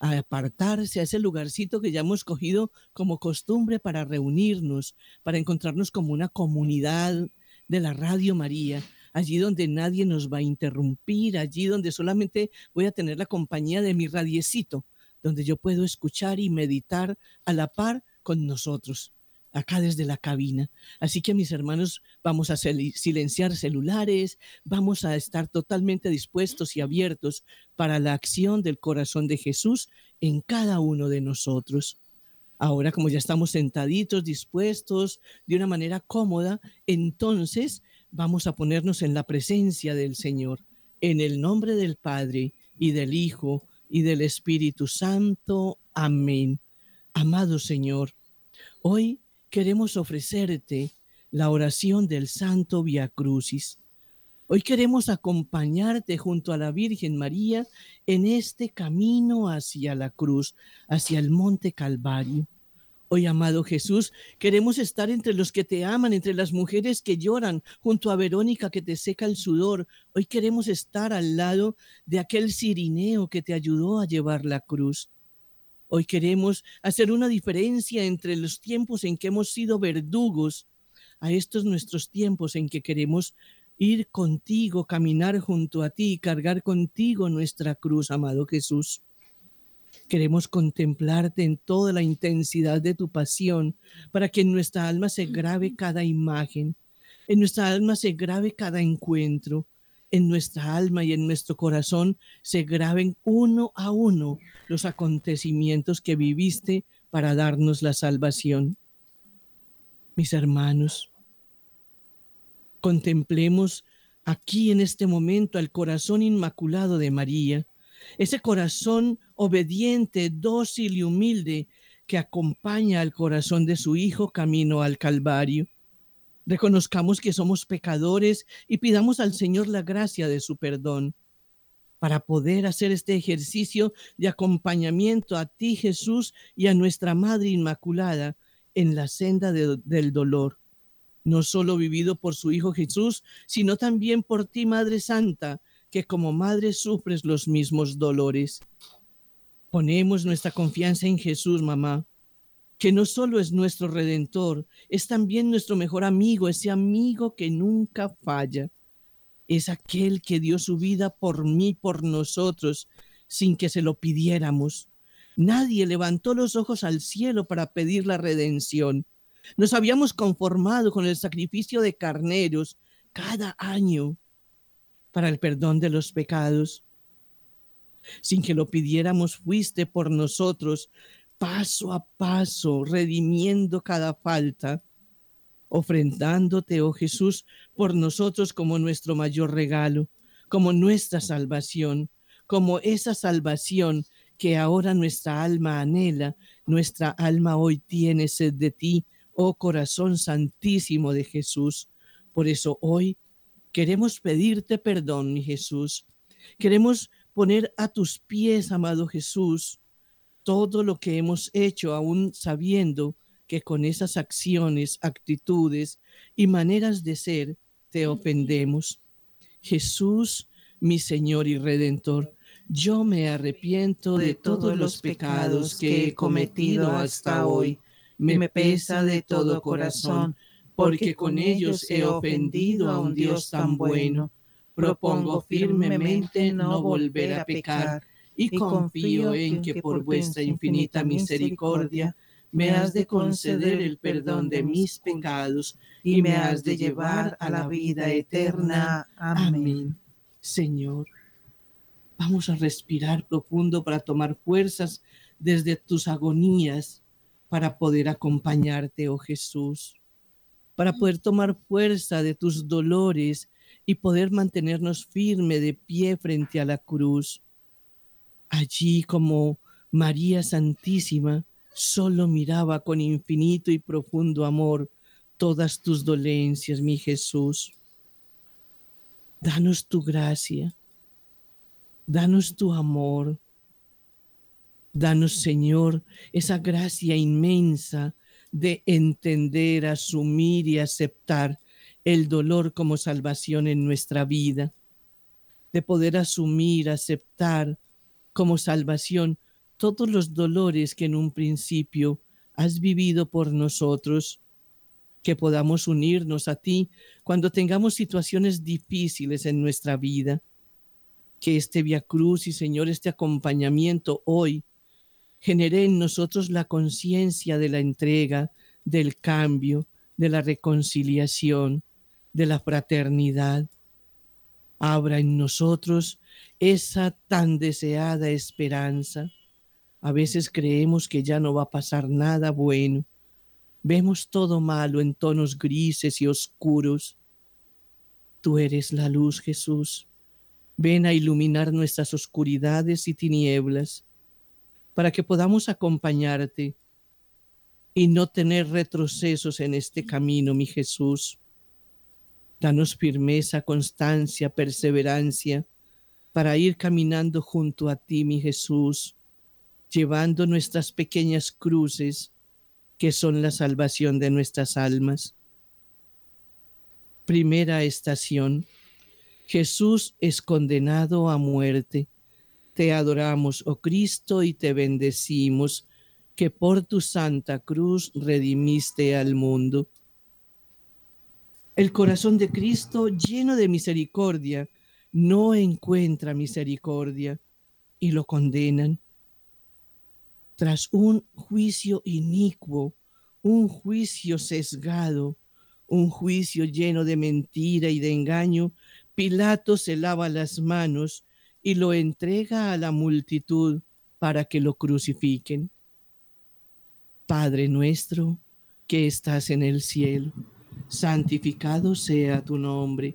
a apartarse a ese lugarcito que ya hemos cogido como costumbre para reunirnos, para encontrarnos como una comunidad de la Radio María, allí donde nadie nos va a interrumpir, allí donde solamente voy a tener la compañía de mi radiecito, donde yo puedo escuchar y meditar a la par con nosotros acá desde la cabina. Así que mis hermanos, vamos a silenciar celulares, vamos a estar totalmente dispuestos y abiertos para la acción del corazón de Jesús en cada uno de nosotros. Ahora, como ya estamos sentaditos, dispuestos, de una manera cómoda, entonces vamos a ponernos en la presencia del Señor, en el nombre del Padre y del Hijo y del Espíritu Santo. Amén. Amado Señor, hoy queremos ofrecerte la oración del Santo Via Crucis. Hoy queremos acompañarte junto a la Virgen María en este camino hacia la cruz, hacia el Monte Calvario. Hoy, amado Jesús, queremos estar entre los que te aman, entre las mujeres que lloran, junto a Verónica que te seca el sudor. Hoy queremos estar al lado de aquel cirineo que te ayudó a llevar la cruz. Hoy queremos hacer una diferencia entre los tiempos en que hemos sido verdugos a estos nuestros tiempos en que queremos ir contigo, caminar junto a ti, cargar contigo nuestra cruz, amado Jesús. Queremos contemplarte en toda la intensidad de tu pasión para que en nuestra alma se grabe cada imagen, en nuestra alma se grabe cada encuentro, en nuestra alma y en nuestro corazón se graben uno a uno los acontecimientos que viviste para darnos la salvación. Mis hermanos, contemplemos aquí en este momento al corazón inmaculado de María, ese corazón obediente, dócil y humilde que acompaña al corazón de su Hijo camino al Calvario. Reconozcamos que somos pecadores y pidamos al Señor la gracia de su perdón para poder hacer este ejercicio de acompañamiento a ti, Jesús, y a nuestra Madre Inmaculada en la senda del dolor, no solo vivido por su Hijo Jesús, sino también por ti, Madre Santa, que como Madre sufres los mismos dolores. Ponemos nuestra confianza en Jesús, mamá que no solo es nuestro redentor, es también nuestro mejor amigo, ese amigo que nunca falla. Es aquel que dio su vida por mí, por nosotros, sin que se lo pidiéramos. Nadie levantó los ojos al cielo para pedir la redención. Nos habíamos conformado con el sacrificio de carneros cada año para el perdón de los pecados. Sin que lo pidiéramos, fuiste por nosotros paso a paso, redimiendo cada falta, ofrendándote, oh Jesús, por nosotros como nuestro mayor regalo, como nuestra salvación, como esa salvación que ahora nuestra alma anhela, nuestra alma hoy tiene sed de ti, oh corazón santísimo de Jesús. Por eso hoy queremos pedirte perdón, mi Jesús. Queremos poner a tus pies, amado Jesús, todo lo que hemos hecho, aún sabiendo que con esas acciones, actitudes y maneras de ser te ofendemos. Jesús, mi Señor y Redentor, yo me arrepiento de todos los pecados que he cometido hasta hoy. Me pesa de todo corazón, porque con ellos he ofendido a un Dios tan bueno. Propongo firmemente no volver a pecar y confío en que por vuestra infinita misericordia me has de conceder el perdón de mis pecados y me has de llevar a la vida eterna. Amén. Señor, vamos a respirar profundo para tomar fuerzas desde tus agonías para poder acompañarte, oh Jesús, para poder tomar fuerza de tus dolores y poder mantenernos firme de pie frente a la cruz Allí como María Santísima solo miraba con infinito y profundo amor todas tus dolencias, mi Jesús. Danos tu gracia, danos tu amor, danos, Señor, esa gracia inmensa de entender, asumir y aceptar el dolor como salvación en nuestra vida, de poder asumir, aceptar como salvación todos los dolores que en un principio has vivido por nosotros, que podamos unirnos a ti cuando tengamos situaciones difíciles en nuestra vida. Que este Via Cruz y Señor, este acompañamiento hoy genere en nosotros la conciencia de la entrega, del cambio, de la reconciliación, de la fraternidad. Abra en nosotros esa tan deseada esperanza a veces creemos que ya no va a pasar nada bueno. Vemos todo malo en tonos grises y oscuros. Tú eres la luz, Jesús. Ven a iluminar nuestras oscuridades y tinieblas para que podamos acompañarte y no tener retrocesos en este camino, mi Jesús. Danos firmeza, constancia, perseverancia para ir caminando junto a ti, mi Jesús llevando nuestras pequeñas cruces, que son la salvación de nuestras almas. Primera estación. Jesús es condenado a muerte. Te adoramos, oh Cristo, y te bendecimos, que por tu santa cruz redimiste al mundo. El corazón de Cristo, lleno de misericordia, no encuentra misericordia y lo condenan tras un juicio inicuo, un juicio sesgado, un juicio lleno de mentira y de engaño, Pilato se lava las manos y lo entrega a la multitud para que lo crucifiquen. Padre nuestro que estás en el cielo, santificado sea tu nombre,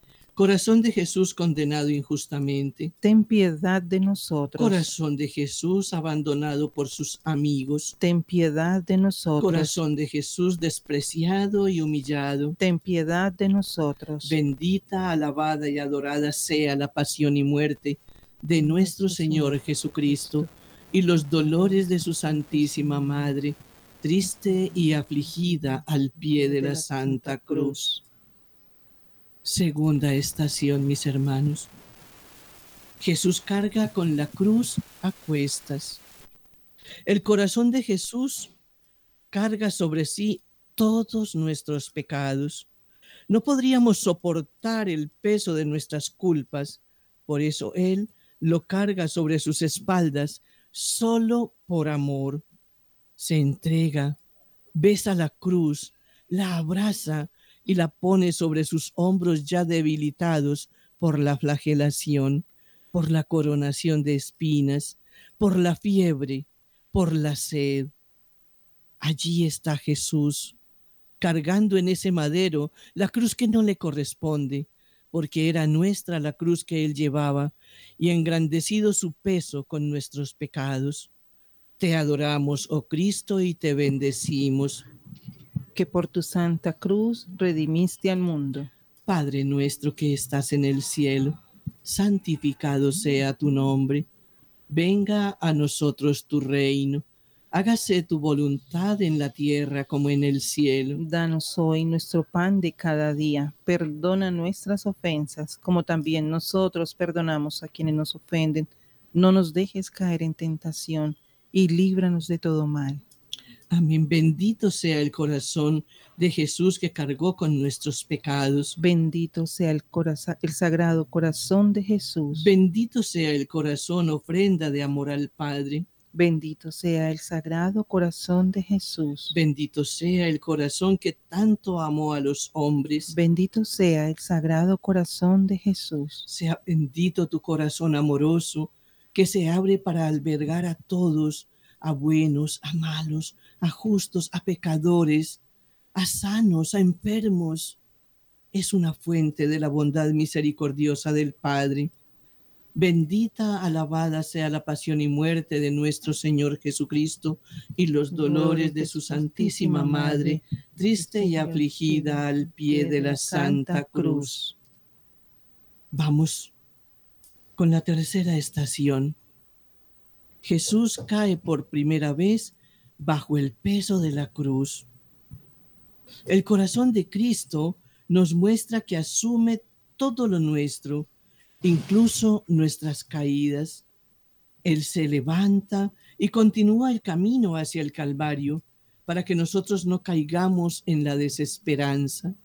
Corazón de Jesús condenado injustamente. Ten piedad de nosotros. Corazón de Jesús abandonado por sus amigos. Ten piedad de nosotros. Corazón de Jesús despreciado y humillado. Ten piedad de nosotros. Bendita, alabada y adorada sea la pasión y muerte de nuestro Señor Jesucristo y los dolores de su Santísima Madre, triste y afligida al pie de la Santa Cruz. Segunda estación, mis hermanos. Jesús carga con la cruz a cuestas. El corazón de Jesús carga sobre sí todos nuestros pecados. No podríamos soportar el peso de nuestras culpas, por eso Él lo carga sobre sus espaldas solo por amor. Se entrega, besa la cruz, la abraza y la pone sobre sus hombros ya debilitados por la flagelación, por la coronación de espinas, por la fiebre, por la sed. Allí está Jesús, cargando en ese madero la cruz que no le corresponde, porque era nuestra la cruz que él llevaba, y engrandecido su peso con nuestros pecados. Te adoramos, oh Cristo, y te bendecimos que por tu santa cruz redimiste al mundo. Padre nuestro que estás en el cielo, santificado sea tu nombre. Venga a nosotros tu reino. Hágase tu voluntad en la tierra como en el cielo. Danos hoy nuestro pan de cada día. Perdona nuestras ofensas, como también nosotros perdonamos a quienes nos ofenden. No nos dejes caer en tentación y líbranos de todo mal. Amén. Bendito sea el corazón de Jesús que cargó con nuestros pecados. Bendito sea el, corazón, el sagrado corazón de Jesús. Bendito sea el corazón, ofrenda de amor al Padre. Bendito sea el sagrado corazón de Jesús. Bendito sea el corazón que tanto amó a los hombres. Bendito sea el sagrado corazón de Jesús. Sea bendito tu corazón amoroso que se abre para albergar a todos a buenos, a malos, a justos, a pecadores, a sanos, a enfermos. Es una fuente de la bondad misericordiosa del Padre. Bendita, alabada sea la pasión y muerte de nuestro Señor Jesucristo y los dolores de su Santísima Madre, triste y afligida al pie de la Santa Cruz. Vamos con la tercera estación. Jesús cae por primera vez bajo el peso de la cruz. El corazón de Cristo nos muestra que asume todo lo nuestro, incluso nuestras caídas. Él se levanta y continúa el camino hacia el Calvario para que nosotros no caigamos en la desesperanza,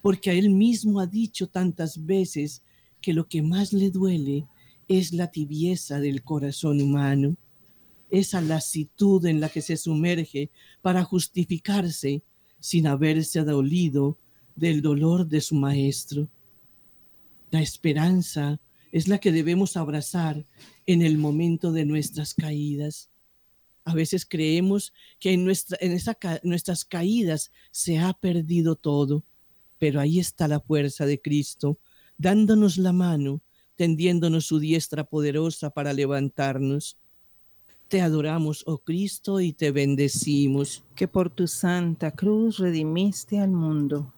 porque a Él mismo ha dicho tantas veces que lo que más le duele es la tibieza del corazón humano, esa lasitud en la que se sumerge para justificarse sin haberse dolido del dolor de su maestro. La esperanza es la que debemos abrazar en el momento de nuestras caídas. A veces creemos que en, nuestra, en esa, nuestras caídas se ha perdido todo, pero ahí está la fuerza de Cristo, dándonos la mano, tendiéndonos su diestra poderosa para levantarnos. Te adoramos, oh Cristo, y te bendecimos. Que por tu santa cruz redimiste al mundo.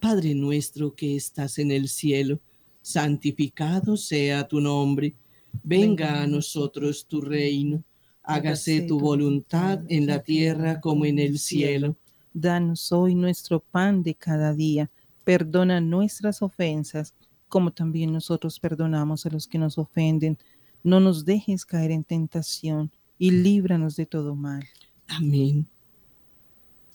Padre nuestro que estás en el cielo, santificado sea tu nombre. Venga a nosotros tu reino. Hágase tu voluntad en la tierra como en el cielo. Danos hoy nuestro pan de cada día. Perdona nuestras ofensas, como también nosotros perdonamos a los que nos ofenden. No nos dejes caer en tentación y líbranos de todo mal. Amén.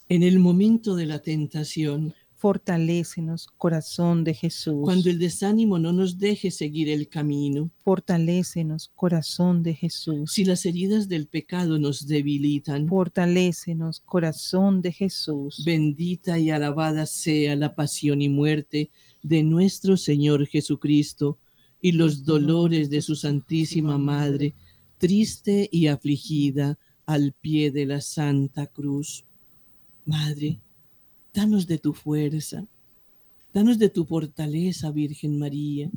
En el momento de la tentación, Fortalécenos, corazón de Jesús. cuando el desánimo no nos deje seguir el camino, Fortalécenos, corazón de Jesús. si las heridas del pecado nos debilitan, Fortalécenos, corazón de Jesús. bendita y alabada sea la pasión y muerte de nuestro Señor Jesucristo y los dolores de su Santísima Madre, triste y afligida al pie de la Santa Cruz. Madre, danos de tu fuerza, danos de tu fortaleza, Virgen María.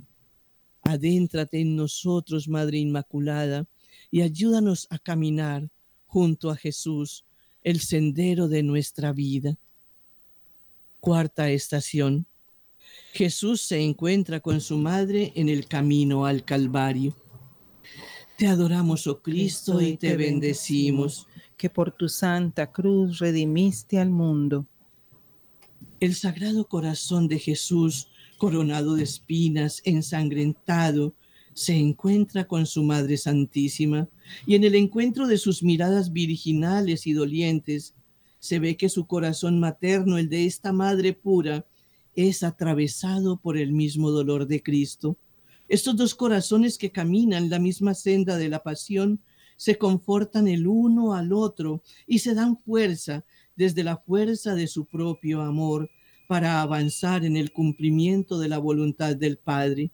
Adéntrate en nosotros, Madre Inmaculada, y ayúdanos a caminar junto a Jesús, el sendero de nuestra vida. Cuarta estación. Jesús se encuentra con su madre en el camino al Calvario. Te adoramos, oh Cristo, y te bendecimos. Que por tu santa cruz redimiste al mundo. El sagrado corazón de Jesús, coronado de espinas, ensangrentado, se encuentra con su Madre Santísima y en el encuentro de sus miradas virginales y dolientes se ve que su corazón materno, el de esta Madre pura, es atravesado por el mismo dolor de Cristo. Estos dos corazones que caminan la misma senda de la pasión se confortan el uno al otro y se dan fuerza desde la fuerza de su propio amor para avanzar en el cumplimiento de la voluntad del Padre,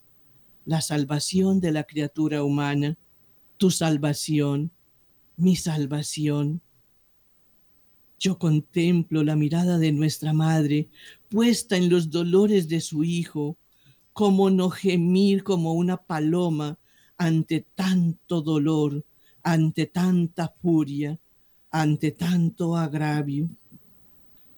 la salvación de la criatura humana, tu salvación, mi salvación. Yo contemplo la mirada de nuestra Madre puesta en los dolores de su Hijo, como no gemir como una paloma ante tanto dolor, ante tanta furia, ante tanto agravio.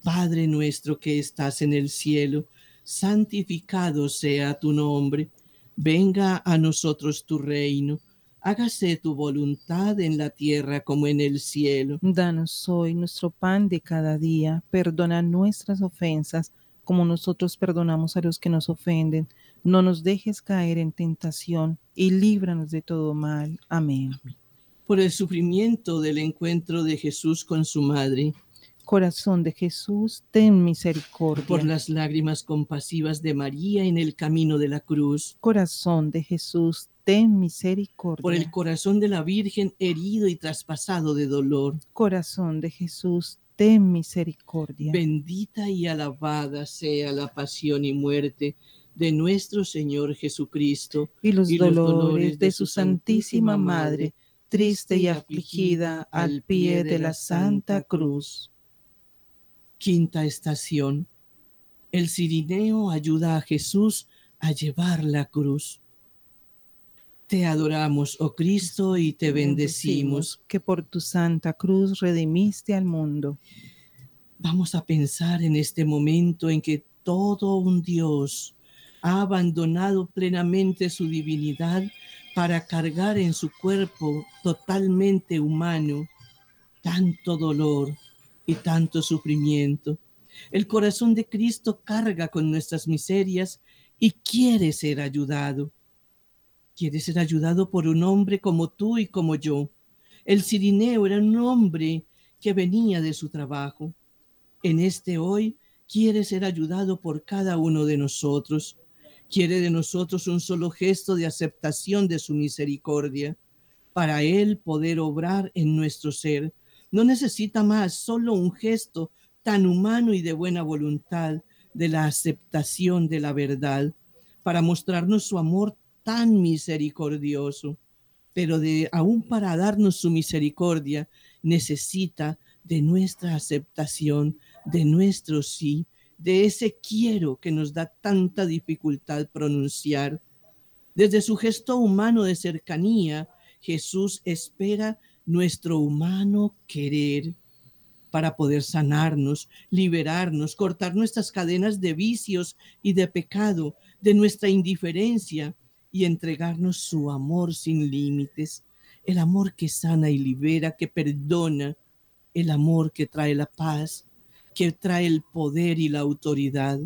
Padre nuestro que estás en el cielo, santificado sea tu nombre, venga a nosotros tu reino, hágase tu voluntad en la tierra como en el cielo. Danos hoy nuestro pan de cada día. Perdona nuestras ofensas, como nosotros perdonamos a los que nos ofenden. No nos dejes caer en tentación y líbranos de todo mal. Amén. Por el sufrimiento del encuentro de Jesús con su madre, Corazón de Jesús, ten misericordia. por las lágrimas compasivas de María en el camino de la cruz, Corazón de Jesús, ten misericordia. por el corazón de la Virgen herido y traspasado de dolor. Corazón de Jesús, ten misericordia. Bendita y alabada sea la pasión y muerte de nuestro Señor Jesucristo. y los, y los dolores de su Santísima Madre, triste y afligida al pie de la Santa Cruz. Quinta estación. El cirineo ayuda a Jesús a llevar la cruz. Te adoramos, oh Cristo, y te bendecimos. que por tu Santa Cruz redimiste al mundo. Vamos a pensar en este momento en que todo un Dios ha abandonado plenamente su divinidad para cargar en su cuerpo totalmente humano tanto dolor y tanto sufrimiento. El corazón de Cristo carga con nuestras miserias y quiere ser ayudado. Quiere ser ayudado por un hombre como tú y como yo. El Cirineo era un hombre que venía de su trabajo. En este hoy quiere ser ayudado por cada uno de nosotros. Quiere de nosotros un solo gesto de aceptación de su misericordia para Él poder obrar en nuestro ser. No necesita más, solo un gesto tan humano y de buena voluntad de la aceptación de la verdad para mostrarnos su amor tan misericordioso. Pero de aún para darnos su misericordia necesita de nuestra aceptación, de nuestro sí, de ese quiero que nos da tanta dificultad pronunciar. Desde su gesto humano de cercanía, Jesús espera nuestro humano querer para poder sanarnos, liberarnos, cortar nuestras cadenas de vicios y de pecado, de nuestra indiferencia y entregarnos su amor sin límites, el amor que sana y libera, que perdona, el amor que trae la paz, que trae el poder y la autoridad.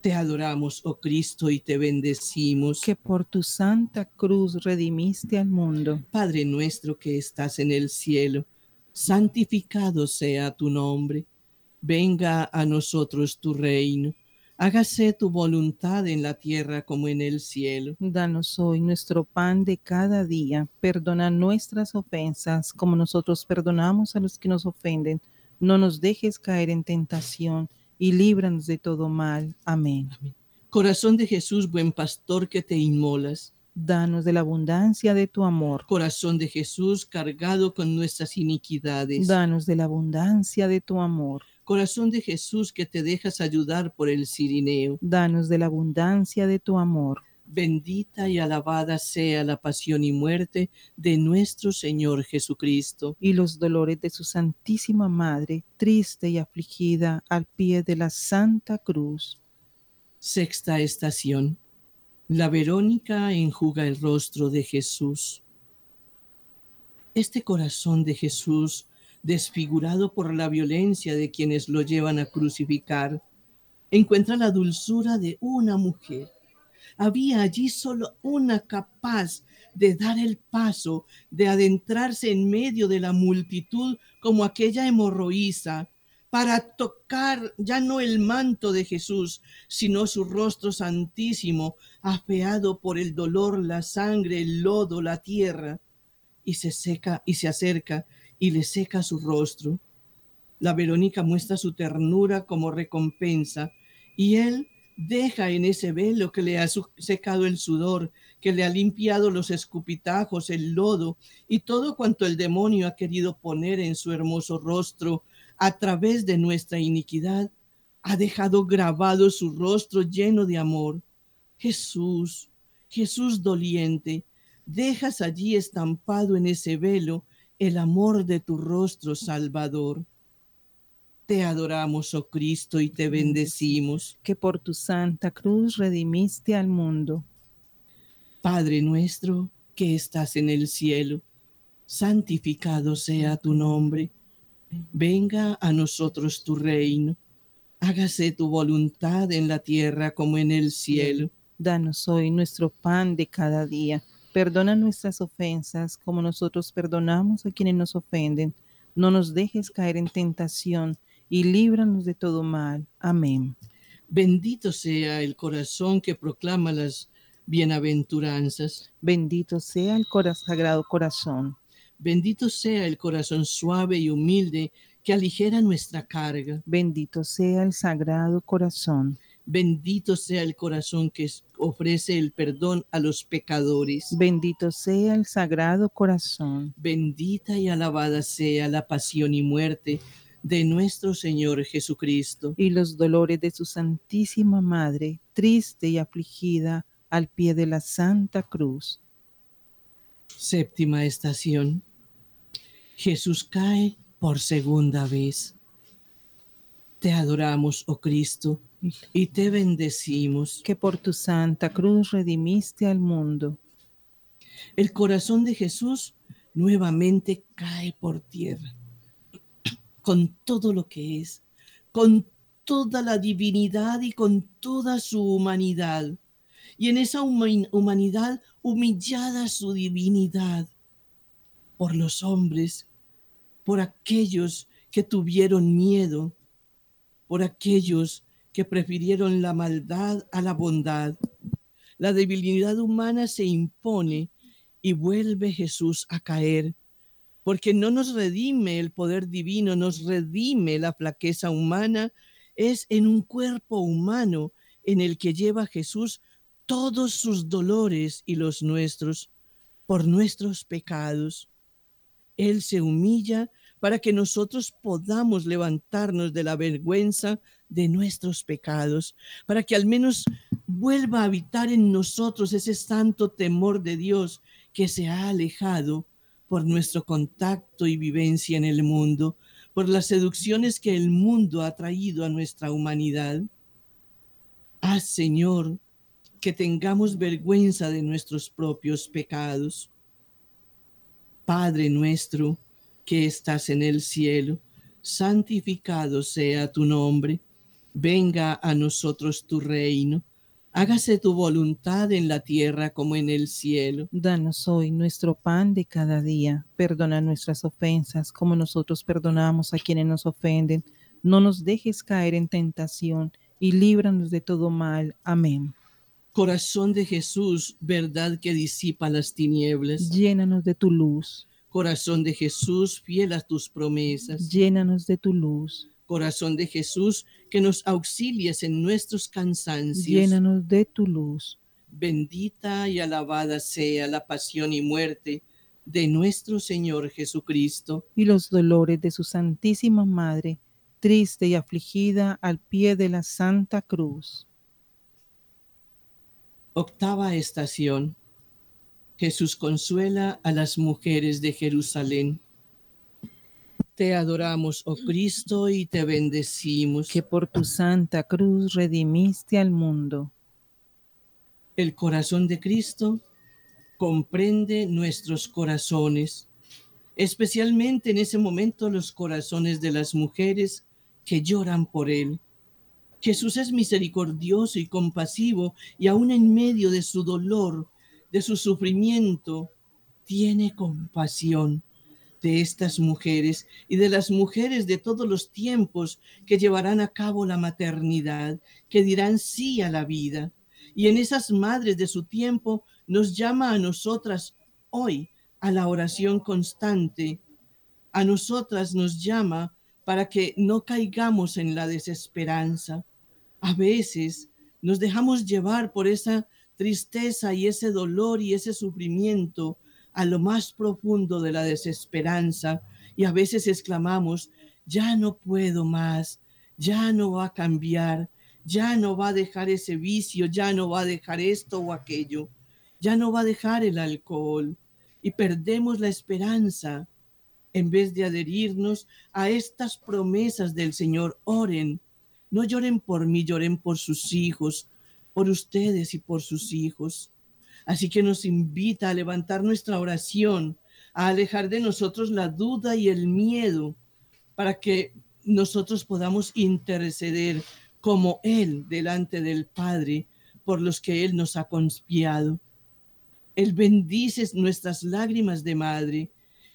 Te adoramos, oh Cristo, y te bendecimos. Que por tu santa cruz redimiste al mundo. Padre nuestro que estás en el cielo, santificado sea tu nombre. Venga a nosotros tu reino. Hágase tu voluntad en la tierra como en el cielo. Danos hoy nuestro pan de cada día. Perdona nuestras ofensas como nosotros perdonamos a los que nos ofenden no nos dejes caer en tentación y líbranos de todo mal. Amén. Corazón de Jesús, buen pastor que te inmolas. Danos de la abundancia de tu amor. Corazón de Jesús, cargado con nuestras iniquidades. Danos de la abundancia de tu amor. Corazón de Jesús, que te dejas ayudar por el Cirineo. Danos de la abundancia de tu amor. Bendita y alabada sea la pasión y muerte de nuestro Señor Jesucristo. Y los dolores de su Santísima Madre, triste y afligida al pie de la Santa Cruz. Sexta estación. La Verónica enjuga el rostro de Jesús. Este corazón de Jesús, desfigurado por la violencia de quienes lo llevan a crucificar, encuentra la dulzura de una mujer. Había allí solo una capaz de dar el paso, de adentrarse en medio de la multitud como aquella hemorroísa, para tocar ya no el manto de Jesús, sino su rostro santísimo, afeado por el dolor, la sangre, el lodo, la tierra, y se seca y se acerca y le seca su rostro. La Verónica muestra su ternura como recompensa, y él deja en ese velo que le ha secado el sudor, que le ha limpiado los escupitajos, el lodo y todo cuanto el demonio ha querido poner en su hermoso rostro a través de nuestra iniquidad, ha dejado grabado su rostro lleno de amor. Jesús, Jesús doliente, dejas allí estampado en ese velo el amor de tu rostro salvador. Te adoramos, oh Cristo, y te bendecimos. Que por tu santa cruz redimiste al mundo. Padre nuestro que estás en el cielo, santificado sea tu nombre. Venga a nosotros tu reino. Hágase tu voluntad en la tierra como en el cielo. Danos hoy nuestro pan de cada día. Perdona nuestras ofensas como nosotros perdonamos a quienes nos ofenden. No nos dejes caer en tentación y líbranos de todo mal. Amén. Bendito sea el corazón que proclama las bienaventuranzas. Bendito sea el sagrado corazón. Bendito sea el corazón suave y humilde que aligera nuestra carga. Bendito sea el sagrado corazón. Bendito sea el corazón que ofrece el perdón a los pecadores. Bendito sea el sagrado corazón. Bendita y alabada sea la pasión y muerte de nuestro Señor Jesucristo. Y los dolores de su Santísima Madre, triste y afligida al pie de la Santa Cruz. Séptima estación. Jesús cae por segunda vez. Te adoramos, oh Cristo, y te bendecimos. que por tu santa cruz redimiste al mundo. El corazón de Jesús nuevamente cae por tierra, con todo lo que es, con toda la divinidad y con toda su humanidad. Y en esa humanidad humillada su divinidad por los hombres, por aquellos que tuvieron miedo, por aquellos que prefirieron la maldad a la bondad. La debilidad humana se impone y vuelve Jesús a caer, porque no nos redime el poder divino, nos redime la flaqueza humana, es en un cuerpo humano en el que lleva Jesús todos sus dolores y los nuestros por nuestros pecados. Él se humilla para que nosotros podamos levantarnos de la vergüenza de nuestros pecados, para que al menos vuelva a habitar en nosotros ese santo temor de Dios que se ha alejado por nuestro contacto y vivencia en el mundo, por las seducciones que el mundo ha traído a nuestra humanidad. Haz, Señor, que tengamos vergüenza de nuestros propios pecados. Padre nuestro, que estás en el cielo, santificado sea tu nombre, venga a nosotros tu reino, hágase tu voluntad en la tierra como en el cielo. Danos hoy nuestro pan de cada día, perdona nuestras ofensas como nosotros perdonamos a quienes nos ofenden, no nos dejes caer en tentación y líbranos de todo mal. Amén. Corazón de Jesús, verdad que disipa las tinieblas. Llénanos de tu luz. Corazón de Jesús, fiel a tus promesas. Llénanos de tu luz. Corazón de Jesús, que nos auxilias en nuestros cansancios. Llénanos de tu luz. Bendita y alabada sea la pasión y muerte de nuestro Señor Jesucristo. Y los dolores de su Santísima Madre, triste y afligida al pie de la Santa Cruz. Octava estación Jesús consuela a las mujeres de Jerusalén. Te adoramos, oh Cristo, y te bendecimos. Que por tu santa cruz redimiste al mundo. El corazón de Cristo comprende nuestros corazones, especialmente en ese momento los corazones de las mujeres que lloran por Él. Jesús es misericordioso y compasivo y aún en medio de su dolor de su sufrimiento, tiene compasión de estas mujeres y de las mujeres de todos los tiempos que llevarán a cabo la maternidad, que dirán sí a la vida. Y en esas madres de su tiempo nos llama a nosotras hoy a la oración constante. A nosotras nos llama para que no caigamos en la desesperanza. A veces nos dejamos llevar por esa tristeza y ese dolor y ese sufrimiento a lo más profundo de la desesperanza y a veces exclamamos, ya no puedo más, ya no va a cambiar, ya no va a dejar ese vicio, ya no va a dejar esto o aquello, ya no va a dejar el alcohol y perdemos la esperanza en vez de adherirnos a estas promesas del Señor. Oren, no lloren por mí, lloren por sus hijos, por ustedes y por sus hijos. Así que nos invita a levantar nuestra oración, a alejar de nosotros la duda y el miedo, para que nosotros podamos interceder como Él delante del Padre por los que Él nos ha conspiado. Él bendice nuestras lágrimas de madre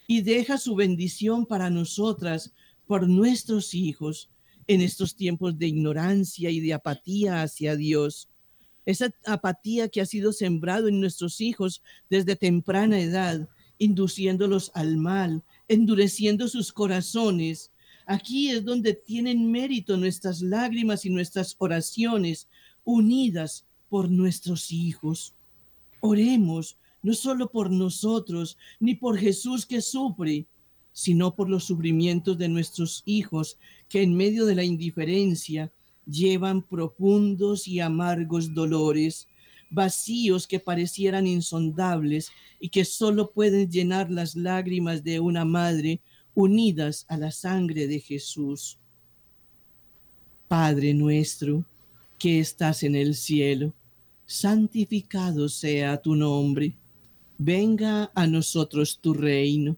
y deja su bendición para nosotras por nuestros hijos en estos tiempos de ignorancia y de apatía hacia Dios esa apatía que ha sido sembrado en nuestros hijos desde temprana edad, induciéndolos al mal, endureciendo sus corazones. Aquí es donde tienen mérito nuestras lágrimas y nuestras oraciones unidas por nuestros hijos. Oremos no solo por nosotros, ni por Jesús que sufre, sino por los sufrimientos de nuestros hijos que en medio de la indiferencia, llevan profundos y amargos dolores, vacíos que parecieran insondables y que solo pueden llenar las lágrimas de una madre unidas a la sangre de Jesús. Padre nuestro, que estás en el cielo, santificado sea tu nombre. Venga a nosotros tu reino.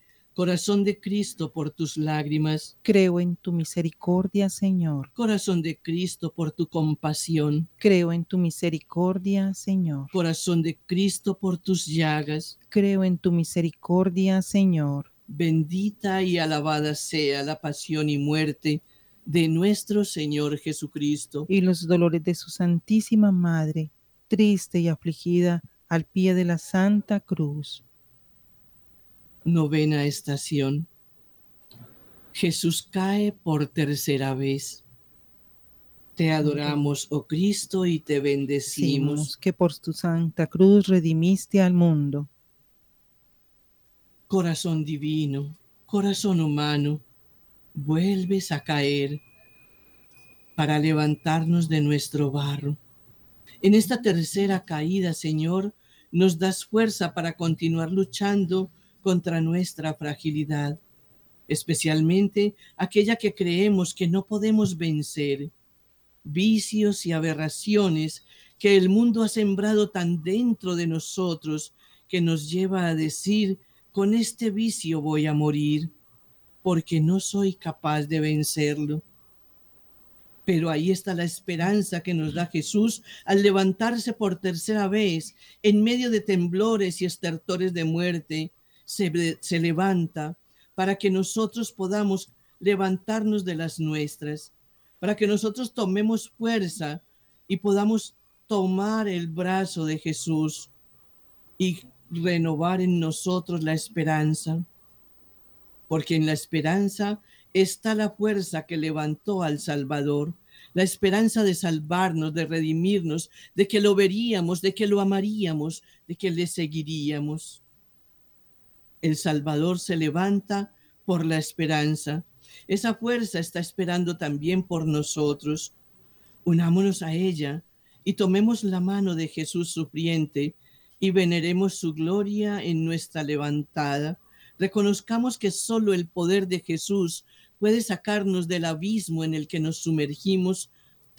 Corazón de Cristo, por tus lágrimas. Creo en tu misericordia, Señor. Corazón de Cristo, por tu compasión. Creo en tu misericordia, Señor. Corazón de Cristo, por tus llagas. Creo en tu misericordia, Señor. Bendita y alabada sea la pasión y muerte de nuestro Señor Jesucristo. Y los dolores de su Santísima Madre, triste y afligida, al pie de la Santa Cruz Novena estación. Jesús cae por tercera vez. Te adoramos, oh Cristo, y te bendecimos. que por tu santa cruz redimiste al mundo. Corazón divino, corazón humano, vuelves a caer para levantarnos de nuestro barro. En esta tercera caída, Señor, nos das fuerza para continuar luchando contra nuestra fragilidad, especialmente aquella que creemos que no podemos vencer, vicios y aberraciones que el mundo ha sembrado tan dentro de nosotros que nos lleva a decir, con este vicio voy a morir, porque no soy capaz de vencerlo. Pero ahí está la esperanza que nos da Jesús al levantarse por tercera vez en medio de temblores y estertores de muerte se, levanta para que nosotros podamos levantarnos de las nuestras, para que nosotros tomemos fuerza y podamos tomar el brazo de Jesús y renovar en nosotros la esperanza, porque en la esperanza está la fuerza que levantó al Salvador, la esperanza de salvarnos, de redimirnos, de que lo veríamos, de que lo amaríamos, de que le seguiríamos. El Salvador se levanta por la esperanza. Esa fuerza está esperando también por nosotros. Unámonos a ella y tomemos la mano de Jesús sufriente y veneremos su gloria en nuestra levantada. Reconozcamos que solo el poder de Jesús puede sacarnos del abismo en el que nos sumergimos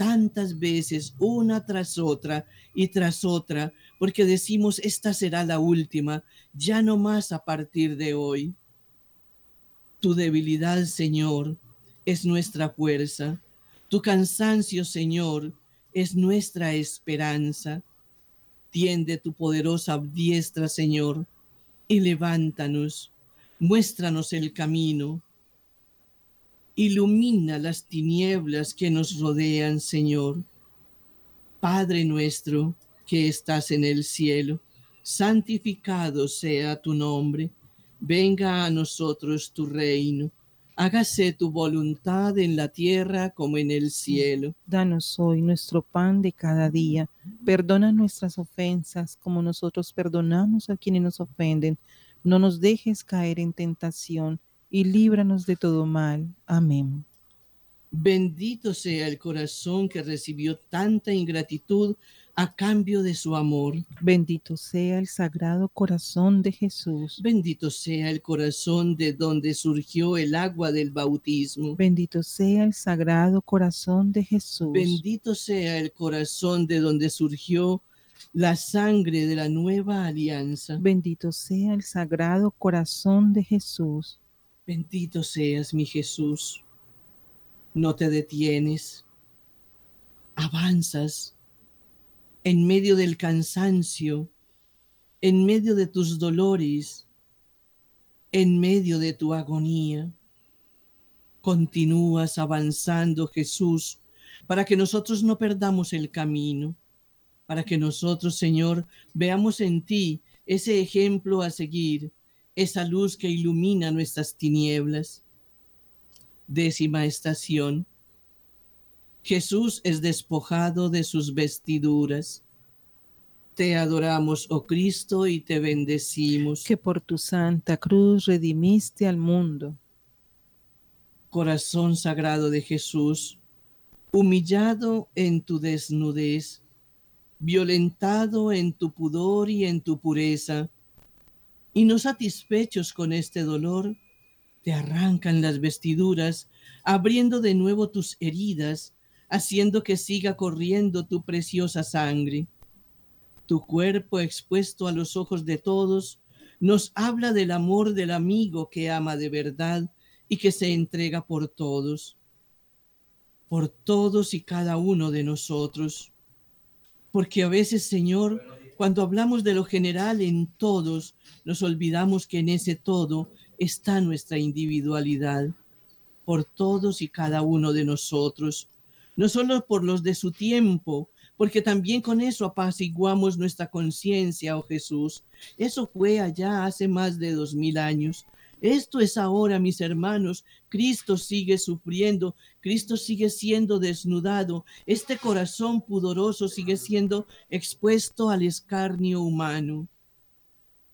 tantas veces, una tras otra y tras otra, porque decimos, esta será la última, ya no más a partir de hoy. Tu debilidad, Señor, es nuestra fuerza. Tu cansancio, Señor, es nuestra esperanza. Tiende tu poderosa diestra, Señor, y levántanos. Muéstranos el camino Ilumina las tinieblas que nos rodean, Señor. Padre nuestro que estás en el cielo, santificado sea tu nombre. Venga a nosotros tu reino. Hágase tu voluntad en la tierra como en el cielo. Danos hoy nuestro pan de cada día. Perdona nuestras ofensas como nosotros perdonamos a quienes nos ofenden. No nos dejes caer en tentación y líbranos de todo mal. Amén. Bendito sea el corazón que recibió tanta ingratitud a cambio de su amor. Bendito sea el sagrado corazón de Jesús. Bendito sea el corazón de donde surgió el agua del bautismo. Bendito sea el sagrado corazón de Jesús. Bendito sea el corazón de donde surgió la sangre de la nueva alianza. Bendito sea el sagrado corazón de Jesús. Bendito seas, mi Jesús. No te detienes. Avanzas en medio del cansancio, en medio de tus dolores, en medio de tu agonía. Continúas avanzando, Jesús, para que nosotros no perdamos el camino, para que nosotros, Señor, veamos en ti ese ejemplo a seguir esa luz que ilumina nuestras tinieblas. Décima estación. Jesús es despojado de sus vestiduras. Te adoramos, oh Cristo, y te bendecimos. Que por tu santa cruz redimiste al mundo. Corazón sagrado de Jesús, humillado en tu desnudez, violentado en tu pudor y en tu pureza, y no satisfechos con este dolor, te arrancan las vestiduras, abriendo de nuevo tus heridas, haciendo que siga corriendo tu preciosa sangre. Tu cuerpo expuesto a los ojos de todos nos habla del amor del amigo que ama de verdad y que se entrega por todos, por todos y cada uno de nosotros. Porque a veces, Señor, cuando hablamos de lo general en todos, nos olvidamos que en ese todo está nuestra individualidad, por todos y cada uno de nosotros, no solo por los de su tiempo, porque también con eso apaciguamos nuestra conciencia, oh Jesús. Eso fue allá hace más de dos mil años. Esto es ahora, mis hermanos. Cristo sigue sufriendo, Cristo sigue siendo desnudado, este corazón pudoroso sigue siendo expuesto al escarnio humano.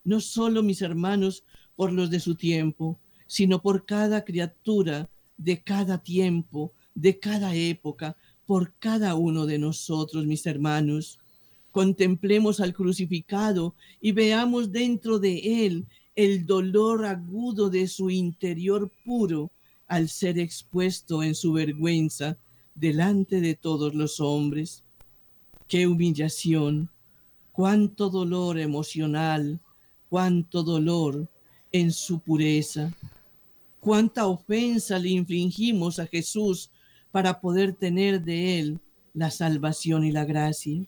No solo, mis hermanos, por los de su tiempo, sino por cada criatura de cada tiempo, de cada época, por cada uno de nosotros, mis hermanos. Contemplemos al crucificado y veamos dentro de él el dolor agudo de su interior puro al ser expuesto en su vergüenza delante de todos los hombres. Qué humillación, cuánto dolor emocional, cuánto dolor en su pureza, cuánta ofensa le infligimos a Jesús para poder tener de Él la salvación y la gracia.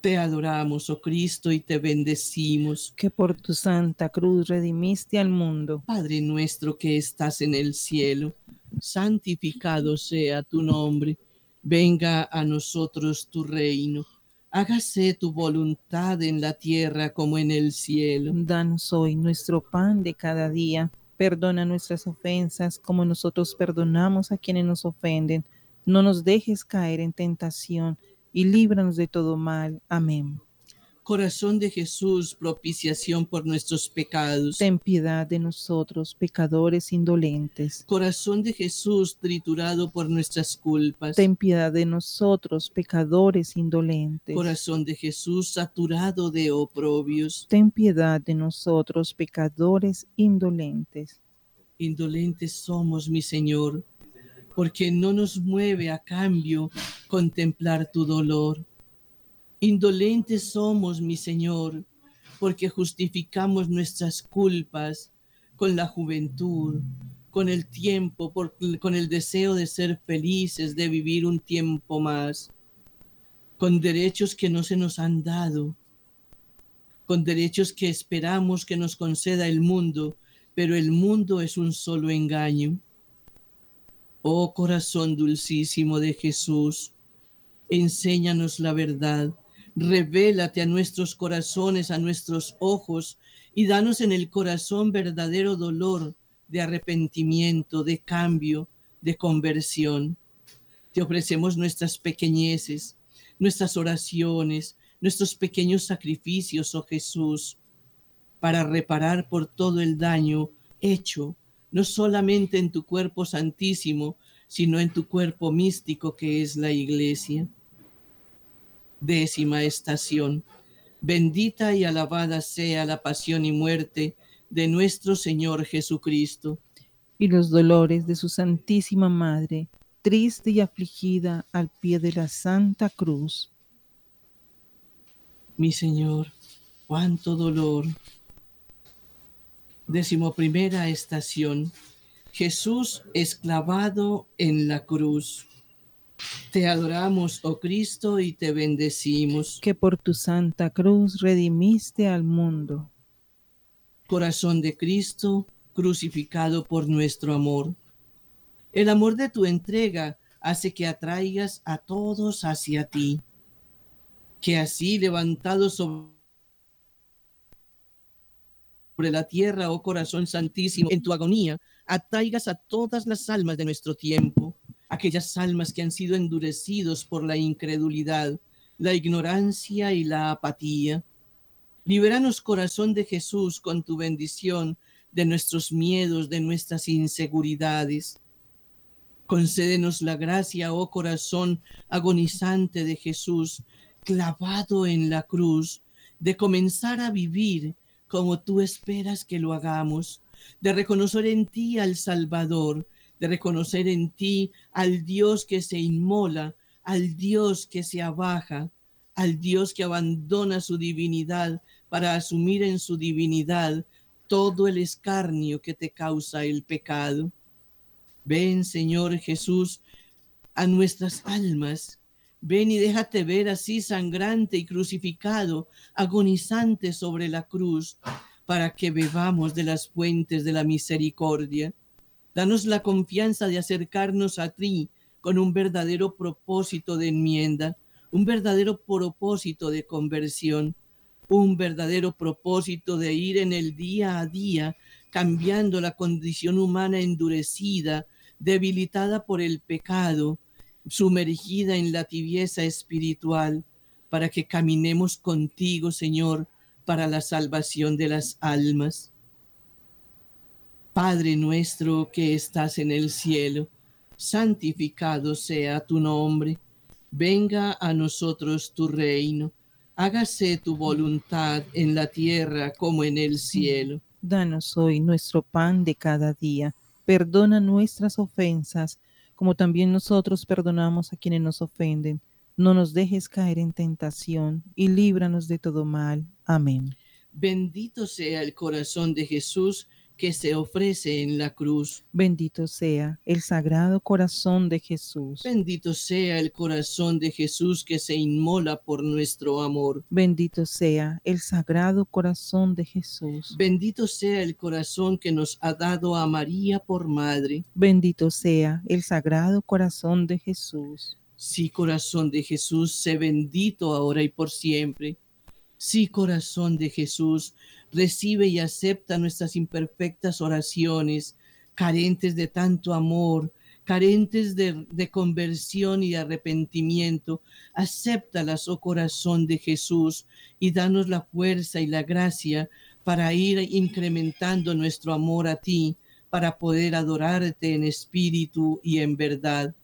Te adoramos, oh Cristo, y te bendecimos. Que por tu santa cruz redimiste al mundo. Padre nuestro que estás en el cielo, santificado sea tu nombre. Venga a nosotros tu reino. Hágase tu voluntad en la tierra como en el cielo. Danos hoy nuestro pan de cada día Perdona nuestras ofensas como nosotros perdonamos a quienes nos ofenden. No nos dejes caer en tentación y líbranos de todo mal. Amén. Corazón de Jesús, propiciación por nuestros pecados. Ten piedad de nosotros, pecadores indolentes. Corazón de Jesús, triturado por nuestras culpas. Ten piedad de nosotros, pecadores indolentes. Corazón de Jesús, saturado de oprobios. Ten piedad de nosotros, pecadores indolentes. Indolentes somos, mi Señor, porque no nos mueve a cambio contemplar tu dolor Indolentes somos, mi Señor, porque justificamos nuestras culpas con la juventud, con el tiempo, con el deseo de ser felices, de vivir un tiempo más, con derechos que no se nos han dado, con derechos que esperamos que nos conceda el mundo, pero el mundo es un solo engaño. Oh corazón dulcísimo de Jesús, enséñanos la verdad Revélate a nuestros corazones, a nuestros ojos, y danos en el corazón verdadero dolor de arrepentimiento, de cambio, de conversión. Te ofrecemos nuestras pequeñeces, nuestras oraciones, nuestros pequeños sacrificios, oh Jesús, para reparar por todo el daño hecho, no solamente en tu cuerpo santísimo, sino en tu cuerpo místico que es la iglesia décima estación. Bendita y alabada sea la pasión y muerte de nuestro Señor Jesucristo. Y los dolores de su Santísima Madre, triste y afligida al pie de la Santa Cruz. Mi Señor, cuánto dolor. Décimo primera estación. Jesús esclavado en la cruz. Te adoramos, oh Cristo, y te bendecimos. Que por tu santa cruz redimiste al mundo. Corazón de Cristo, crucificado por nuestro amor. El amor de tu entrega hace que atraigas a todos hacia ti. Que así, levantado sobre la tierra, oh corazón santísimo, en tu agonía, atraigas a todas las almas de nuestro tiempo aquellas almas que han sido endurecidos por la incredulidad, la ignorancia y la apatía. Liberanos, corazón de Jesús, con tu bendición de nuestros miedos, de nuestras inseguridades. Concédenos la gracia, oh corazón agonizante de Jesús, clavado en la cruz, de comenzar a vivir como tú esperas que lo hagamos, de reconocer en ti al Salvador, de reconocer en ti al Dios que se inmola, al Dios que se abaja, al Dios que abandona su divinidad para asumir en su divinidad todo el escarnio que te causa el pecado. Ven, Señor Jesús, a nuestras almas. Ven y déjate ver así sangrante y crucificado, agonizante sobre la cruz, para que bebamos de las fuentes de la misericordia. Danos la confianza de acercarnos a ti con un verdadero propósito de enmienda, un verdadero propósito de conversión, un verdadero propósito de ir en el día a día cambiando la condición humana endurecida, debilitada por el pecado, sumergida en la tibieza espiritual, para que caminemos contigo, Señor, para la salvación de las almas. Padre nuestro que estás en el cielo, santificado sea tu nombre, venga a nosotros tu reino, hágase tu voluntad en la tierra como en el cielo. Danos hoy nuestro pan de cada día. Perdona nuestras ofensas, como también nosotros perdonamos a quienes nos ofenden. No nos dejes caer en tentación y líbranos de todo mal. Amén. Bendito sea el corazón de Jesús que se ofrece en la cruz. Bendito sea el sagrado corazón de Jesús. Bendito sea el corazón de Jesús que se inmola por nuestro amor. Bendito sea el sagrado corazón de Jesús. Bendito sea el corazón que nos ha dado a María por madre. Bendito sea el sagrado corazón de Jesús. Sí, corazón de Jesús, sé bendito ahora y por siempre. Sí, corazón de Jesús, recibe y acepta nuestras imperfectas oraciones, carentes de tanto amor, carentes de, conversión y arrepentimiento. Acéptalas, oh corazón de Jesús, y danos la fuerza y la gracia para ir incrementando nuestro amor a ti, para poder adorarte en espíritu y en verdad.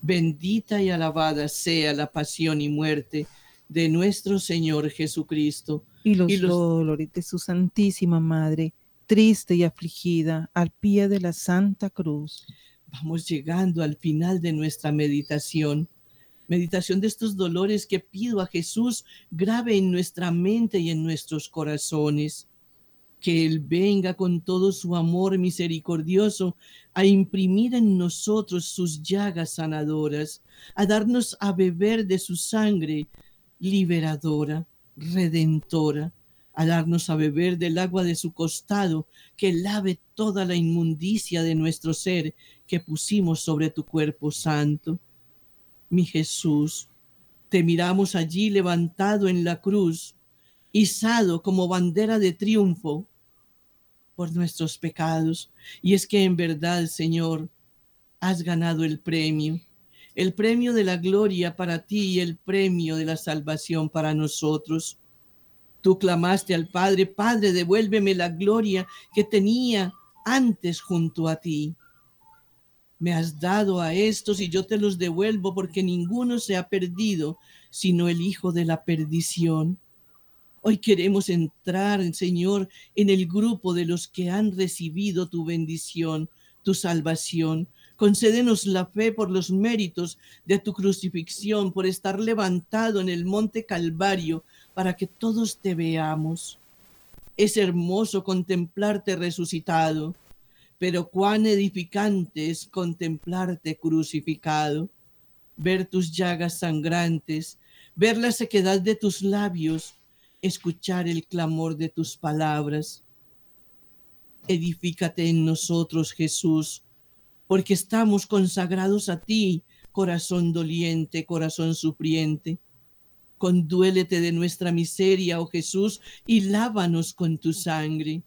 Bendita y alabada sea la pasión y muerte de nuestro Señor Jesucristo. Y los, dolores de su Santísima Madre, triste y afligida, al pie de la Santa Cruz. Vamos llegando al final de nuestra meditación. Meditación de estos dolores que pido a Jesús grave en nuestra mente y en nuestros corazones. Que Él venga con todo su amor misericordioso a imprimir en nosotros sus llagas sanadoras, a darnos a beber de su sangre liberadora, redentora, a darnos a beber del agua de su costado, que lave toda la inmundicia de nuestro ser que pusimos sobre tu cuerpo santo. Mi Jesús, te miramos allí levantado en la cruz, izado como bandera de triunfo por nuestros pecados. Y es que en verdad, Señor, has ganado el premio el premio de la gloria para ti y el premio de la salvación para nosotros. Tú clamaste al Padre, Padre, devuélveme la gloria que tenía antes junto a ti. Me has dado a estos y yo te los devuelvo porque ninguno se ha perdido, sino el Hijo de la perdición. Hoy queremos entrar, Señor, en el grupo de los que han recibido tu bendición, tu salvación, Concédenos la fe por los méritos de tu crucifixión, por estar levantado en el monte Calvario, para que todos te veamos. Es hermoso contemplarte resucitado, pero cuán edificante es contemplarte crucificado, ver tus llagas sangrantes, ver la sequedad de tus labios, escuchar el clamor de tus palabras. Edifícate en nosotros, Jesús, porque estamos consagrados a ti, corazón doliente, corazón sufriente. Conduélete de nuestra miseria, oh Jesús, y lávanos con tu sangre.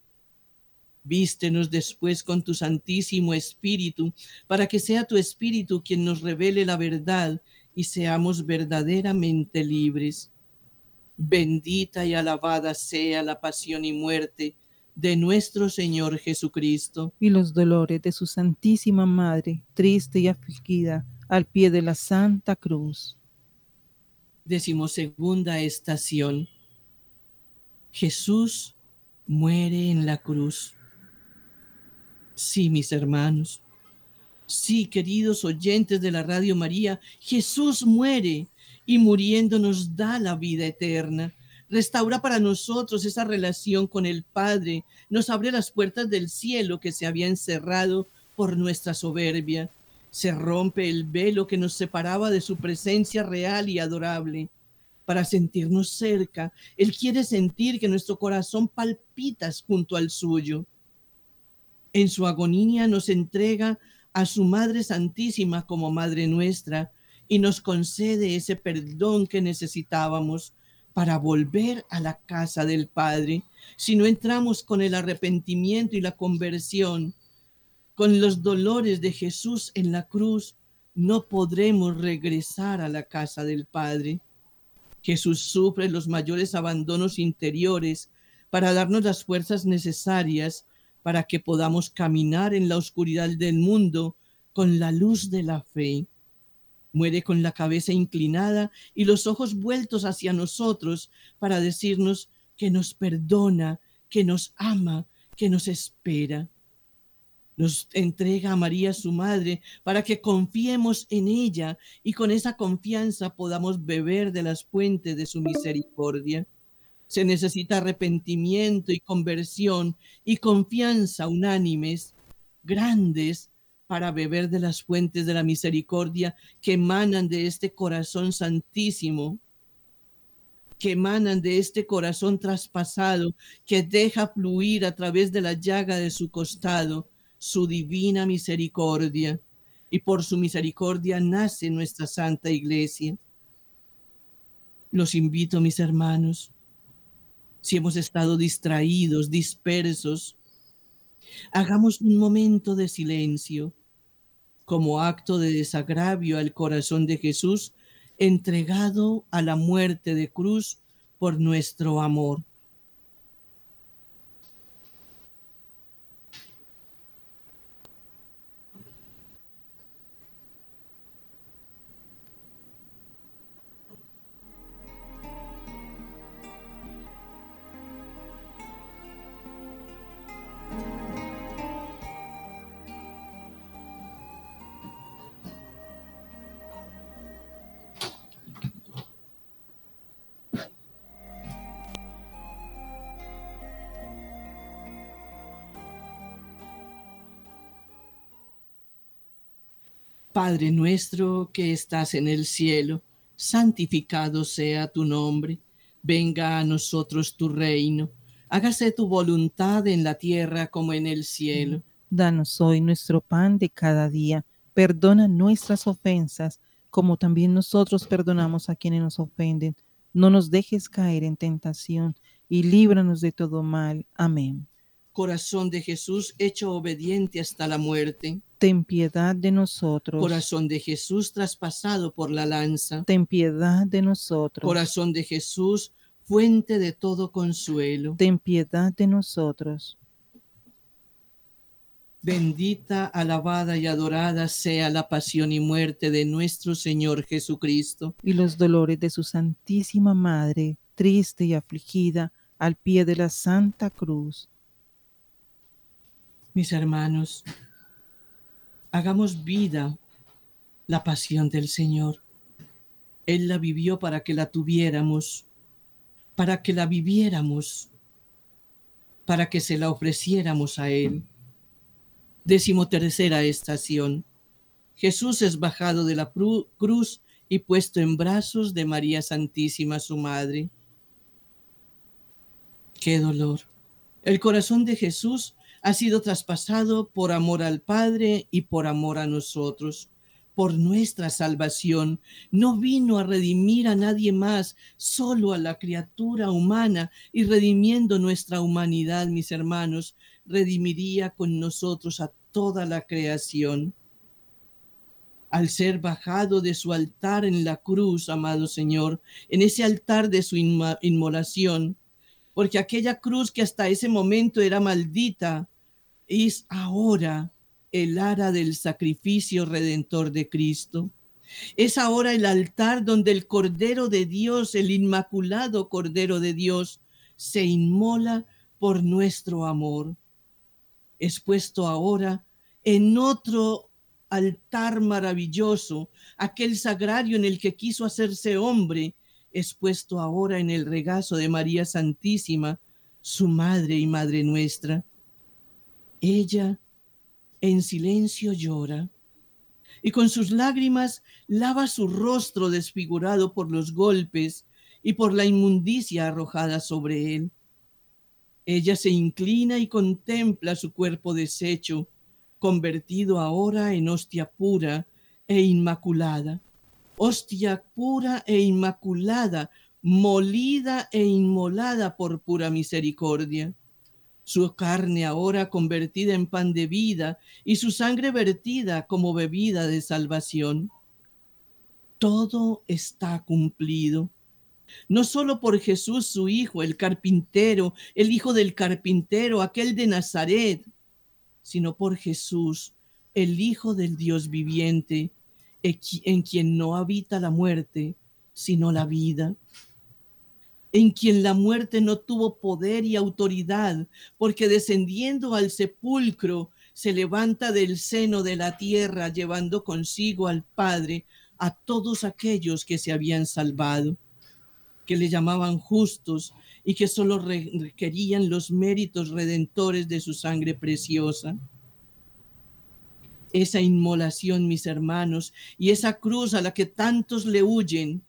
Vístenos después con tu Santísimo Espíritu, para que sea tu Espíritu quien nos revele la verdad y seamos verdaderamente libres. Bendita y alabada sea la pasión y muerte de nuestro Señor Jesucristo. y los dolores de su Santísima Madre, triste y afligida, al pie de la Santa Cruz. Decimosegunda estación. Jesús muere en la cruz. Sí, mis hermanos. Sí, queridos oyentes de la Radio María, Jesús muere y muriendo nos da la vida eterna. Restaura para nosotros esa relación con el Padre, nos abre las puertas del cielo que se había encerrado por nuestra soberbia. Se rompe el velo que nos separaba de su presencia real y adorable. Para sentirnos cerca, Él quiere sentir que nuestro corazón palpita junto al suyo. En su agonía nos entrega a su Madre Santísima como Madre nuestra y nos concede ese perdón que necesitábamos para volver a la casa del Padre. Si no entramos con el arrepentimiento y la conversión, con los dolores de Jesús en la cruz, no podremos regresar a la casa del Padre. Jesús sufre los mayores abandonos interiores para darnos las fuerzas necesarias para que podamos caminar en la oscuridad del mundo con la luz de la fe. Muere con la cabeza inclinada y los ojos vueltos hacia nosotros para decirnos que nos perdona, que nos ama, que nos espera. Nos entrega a María su madre para que confiemos en ella y con esa confianza podamos beber de las fuentes de su misericordia. Se necesita arrepentimiento y conversión y confianza unánimes, grandes, para beber de las fuentes de la misericordia que emanan de este corazón santísimo, que emanan de este corazón traspasado, que deja fluir a través de la llaga de su costado su divina misericordia. Y por su misericordia nace nuestra Santa Iglesia. Los invito, mis hermanos, si hemos estado distraídos, dispersos, Hagamos un momento de silencio como acto de desagravio al corazón de Jesús entregado a la muerte de cruz por nuestro amor. Padre nuestro que estás en el cielo, santificado sea tu nombre, venga a nosotros tu reino, hágase tu voluntad en la tierra como en el cielo. Danos hoy nuestro pan de cada día, perdona nuestras ofensas, como también nosotros perdonamos a quienes nos ofenden. No nos dejes caer en tentación y líbranos de todo mal. Amén. Corazón de Jesús hecho obediente hasta la muerte ten piedad de nosotros. Corazón de Jesús traspasado por la lanza. Ten piedad de nosotros. Corazón de Jesús, fuente de todo consuelo. Ten piedad de nosotros. Bendita, alabada y adorada sea la pasión y muerte de nuestro Señor Jesucristo. Y los dolores de su Santísima Madre, triste y afligida, al pie de la Santa Cruz. Mis hermanos, hagamos vida la pasión del Señor. Él la vivió para que la tuviéramos, para que la viviéramos, para que se la ofreciéramos a Él. Décimo tercera estación. Jesús es bajado de la cruz y puesto en brazos de María Santísima, su madre. Qué dolor. El corazón de Jesús ha sido traspasado por amor al Padre y por amor a nosotros, por nuestra salvación. No vino a redimir a nadie más, solo a la criatura humana y redimiendo nuestra humanidad, mis hermanos, redimiría con nosotros a toda la creación. Al ser bajado de su altar en la cruz, amado Señor, en ese altar de su inmolación, porque aquella cruz que hasta ese momento era maldita es ahora el ara del sacrificio redentor de Cristo. Es ahora el altar donde el Cordero de Dios, el Inmaculado Cordero de Dios, se inmola por nuestro amor. Es puesto ahora en otro altar maravilloso, aquel sagrario en el que quiso hacerse hombre, es puesto ahora en el regazo de María Santísima, su Madre y Madre nuestra. Ella en silencio llora y con sus lágrimas lava su rostro desfigurado por los golpes y por la inmundicia arrojada sobre él. Ella se inclina y contempla su cuerpo deshecho, convertido ahora en hostia pura e inmaculada, hostia pura e inmaculada, molida e inmolada por pura misericordia su carne ahora convertida en pan de vida y su sangre vertida como bebida de salvación. Todo está cumplido. No solo por Jesús su Hijo, el carpintero, el Hijo del carpintero, aquel de Nazaret, sino por Jesús, el Hijo del Dios viviente, en quien no habita la muerte, sino la vida en quien la muerte no tuvo poder y autoridad, porque descendiendo al sepulcro se levanta del seno de la tierra, llevando consigo al Padre a todos aquellos que se habían salvado, que le llamaban justos y que solo requerían los méritos redentores de su sangre preciosa. Esa inmolación, mis hermanos, y esa cruz a la que tantos le huyen,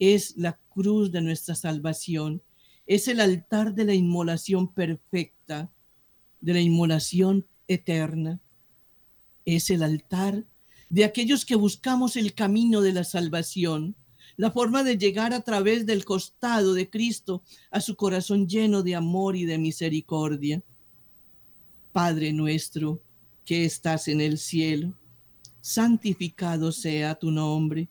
es la cruz de nuestra salvación, es el altar de la inmolación perfecta, de la inmolación eterna. Es el altar de aquellos que buscamos el camino de la salvación, la forma de llegar a través del costado de Cristo a su corazón lleno de amor y de misericordia. Padre nuestro que estás en el cielo, santificado sea tu nombre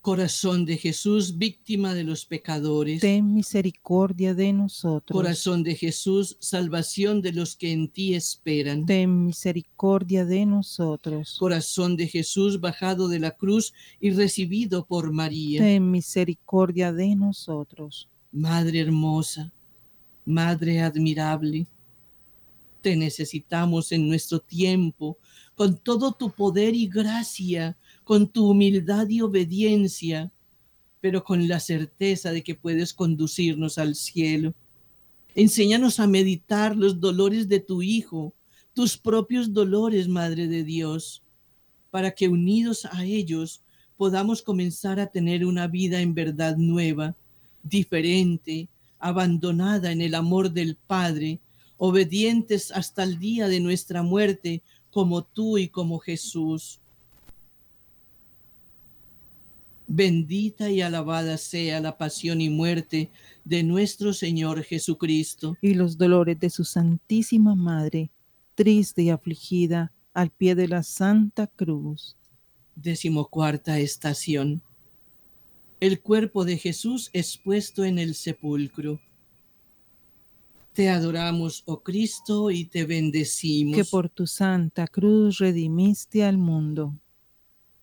Corazón de Jesús, víctima de los pecadores. Ten misericordia de nosotros. Corazón de Jesús, salvación de los que en ti esperan. Ten misericordia de nosotros. Corazón de Jesús, bajado de la cruz y recibido por María. Ten misericordia de nosotros. Madre hermosa, Madre admirable, te necesitamos en nuestro tiempo, con todo tu poder y gracia con tu humildad y obediencia, pero con la certeza de que puedes conducirnos al cielo. Enséñanos a meditar los dolores de tu Hijo, tus propios dolores, Madre de Dios, para que unidos a ellos podamos comenzar a tener una vida en verdad nueva, diferente, abandonada en el amor del Padre, obedientes hasta el día de nuestra muerte, como tú y como Jesús. Bendita y alabada sea la pasión y muerte de nuestro Señor Jesucristo. Y los dolores de su Santísima Madre, triste y afligida, al pie de la Santa Cruz. Decimocuarta estación. El cuerpo de Jesús expuesto en el sepulcro. Te adoramos, oh Cristo, y te bendecimos. Que por tu santa cruz redimiste al mundo.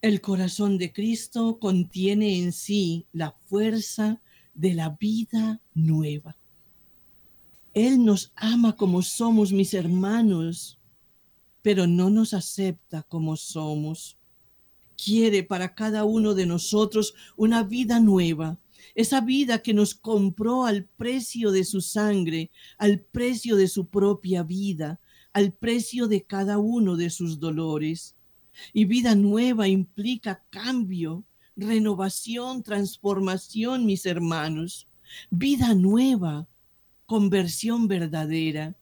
El corazón de Cristo contiene en sí la fuerza de la vida nueva. Él nos ama como somos mis hermanos, pero no nos acepta como somos. Quiere para cada uno de nosotros una vida nueva, esa vida que nos compró al precio de su sangre, al precio de su propia vida, al precio de cada uno de sus dolores. Y vida nueva implica cambio, renovación, transformación, mis hermanos. Vida nueva, conversión verdadera.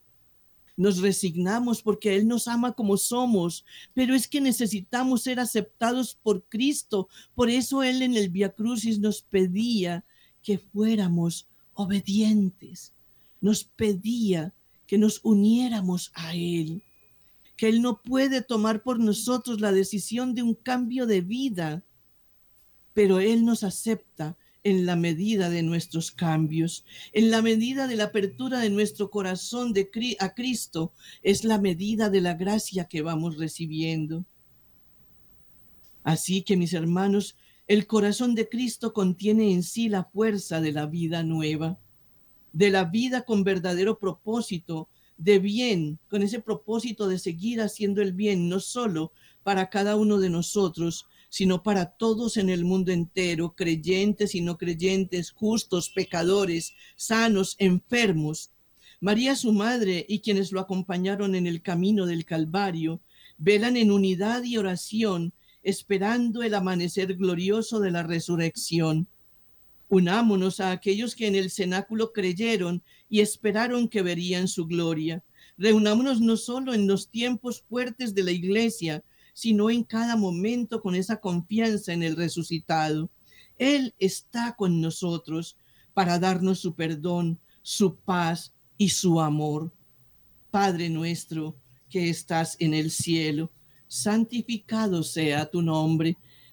nos resignamos porque Él nos ama como somos, pero es que necesitamos ser aceptados por Cristo. Por eso Él en el Via Crucis nos pedía que fuéramos obedientes, nos pedía que nos uniéramos a Él, que Él no puede tomar por nosotros la decisión de un cambio de vida, pero Él nos acepta en la medida de nuestros cambios, en la medida de la apertura de nuestro corazón a Cristo, es la medida de la gracia que vamos recibiendo. Así que mis hermanos, el corazón de Cristo contiene en sí la fuerza de la vida nueva, de la vida con verdadero propósito, de bien, con ese propósito de seguir haciendo el bien, no solo para cada uno de nosotros, sino para todos en el mundo entero, creyentes y no creyentes, justos, pecadores, sanos, enfermos. María su madre y quienes lo acompañaron en el camino del Calvario velan en unidad y oración, esperando el amanecer glorioso de la resurrección. Unámonos a aquellos que en el cenáculo creyeron y esperaron que verían su gloria. Reunámonos no solo en los tiempos fuertes de la iglesia, sino en cada momento con esa confianza en el resucitado. Él está con nosotros para darnos su perdón, su paz y su amor. Padre nuestro que estás en el cielo, santificado sea tu nombre.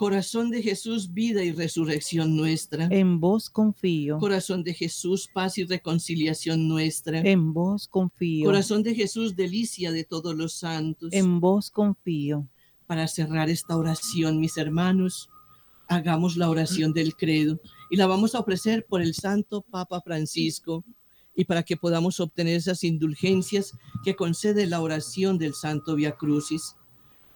Corazón de Jesús, vida y resurrección nuestra. En vos confío. Corazón de Jesús, paz y reconciliación nuestra. En vos confío. Corazón de Jesús, delicia de todos los santos. En vos confío. Para cerrar esta oración, mis hermanos, hagamos la oración del credo y la vamos a ofrecer por el Santo Papa Francisco y para que podamos obtener esas indulgencias que concede la oración del Santo Via Crucis.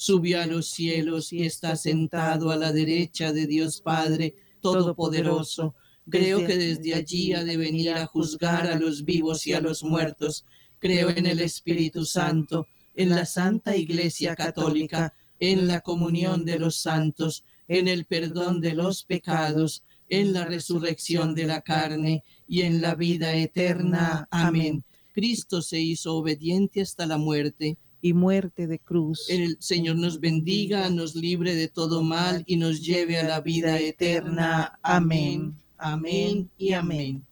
subió a los cielos y está sentado a la derecha de Dios Padre Todopoderoso. Creo que desde allí ha de venir a juzgar a los vivos y a los muertos. Creo en el Espíritu Santo, en la Santa Iglesia Católica, en la comunión de los santos, en el perdón de los pecados, en la resurrección de la carne y en la vida eterna. Amén. Cristo se hizo obediente hasta la muerte. Y muerte de cruz. El Señor nos bendiga, nos libre de todo mal y nos lleve a la vida eterna. Amén. Amén y amén.